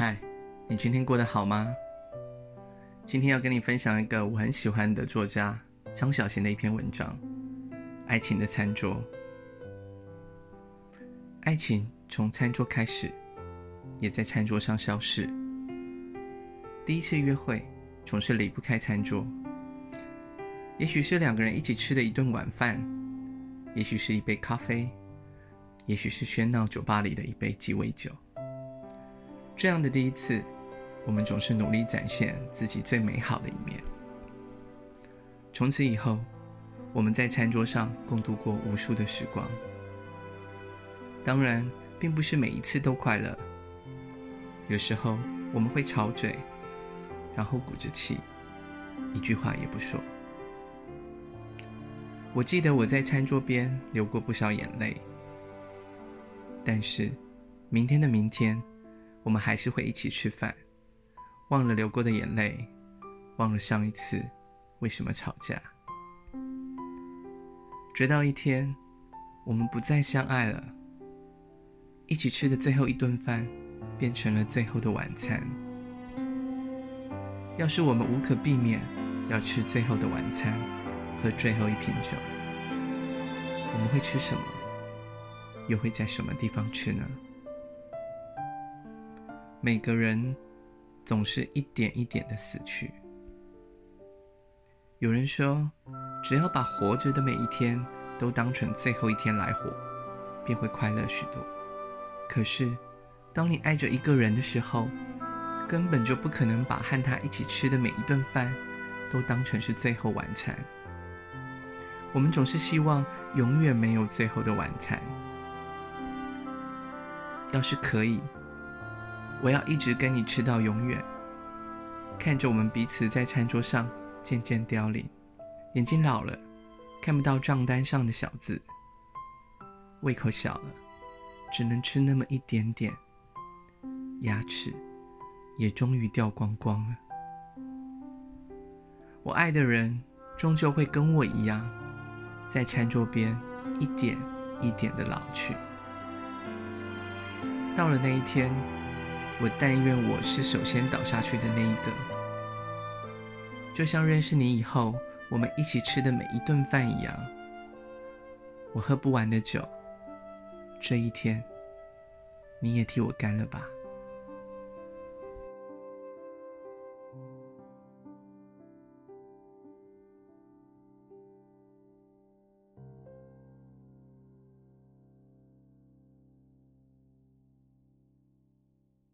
嗨，你今天过得好吗？今天要跟你分享一个我很喜欢的作家张小娴的一篇文章《爱情的餐桌》。爱情从餐桌开始，也在餐桌上消逝。第一次约会总是离不开餐桌，也许是两个人一起吃的一顿晚饭，也许是一杯咖啡，也许是喧闹酒吧里的一杯鸡尾酒。这样的第一次，我们总是努力展现自己最美好的一面。从此以后，我们在餐桌上共度过无数的时光。当然，并不是每一次都快乐。有时候我们会吵嘴，然后鼓着气，一句话也不说。我记得我在餐桌边流过不少眼泪，但是明天的明天。我们还是会一起吃饭，忘了流过的眼泪，忘了上一次为什么吵架。直到一天，我们不再相爱了，一起吃的最后一顿饭变成了最后的晚餐。要是我们无可避免要吃最后的晚餐，喝最后一瓶酒，我们会吃什么？又会在什么地方吃呢？每个人总是一点一点的死去。有人说，只要把活着的每一天都当成最后一天来活，便会快乐许多。可是，当你爱着一个人的时候，根本就不可能把和他一起吃的每一顿饭都当成是最后晚餐。我们总是希望永远没有最后的晚餐。要是可以。我要一直跟你吃到永远，看着我们彼此在餐桌上渐渐凋零，眼睛老了，看不到账单上的小字，胃口小了，只能吃那么一点点，牙齿也终于掉光光了。我爱的人终究会跟我一样，在餐桌边一点一点的老去。到了那一天。我但愿我是首先倒下去的那一个，就像认识你以后，我们一起吃的每一顿饭一样。我喝不完的酒，这一天，你也替我干了吧。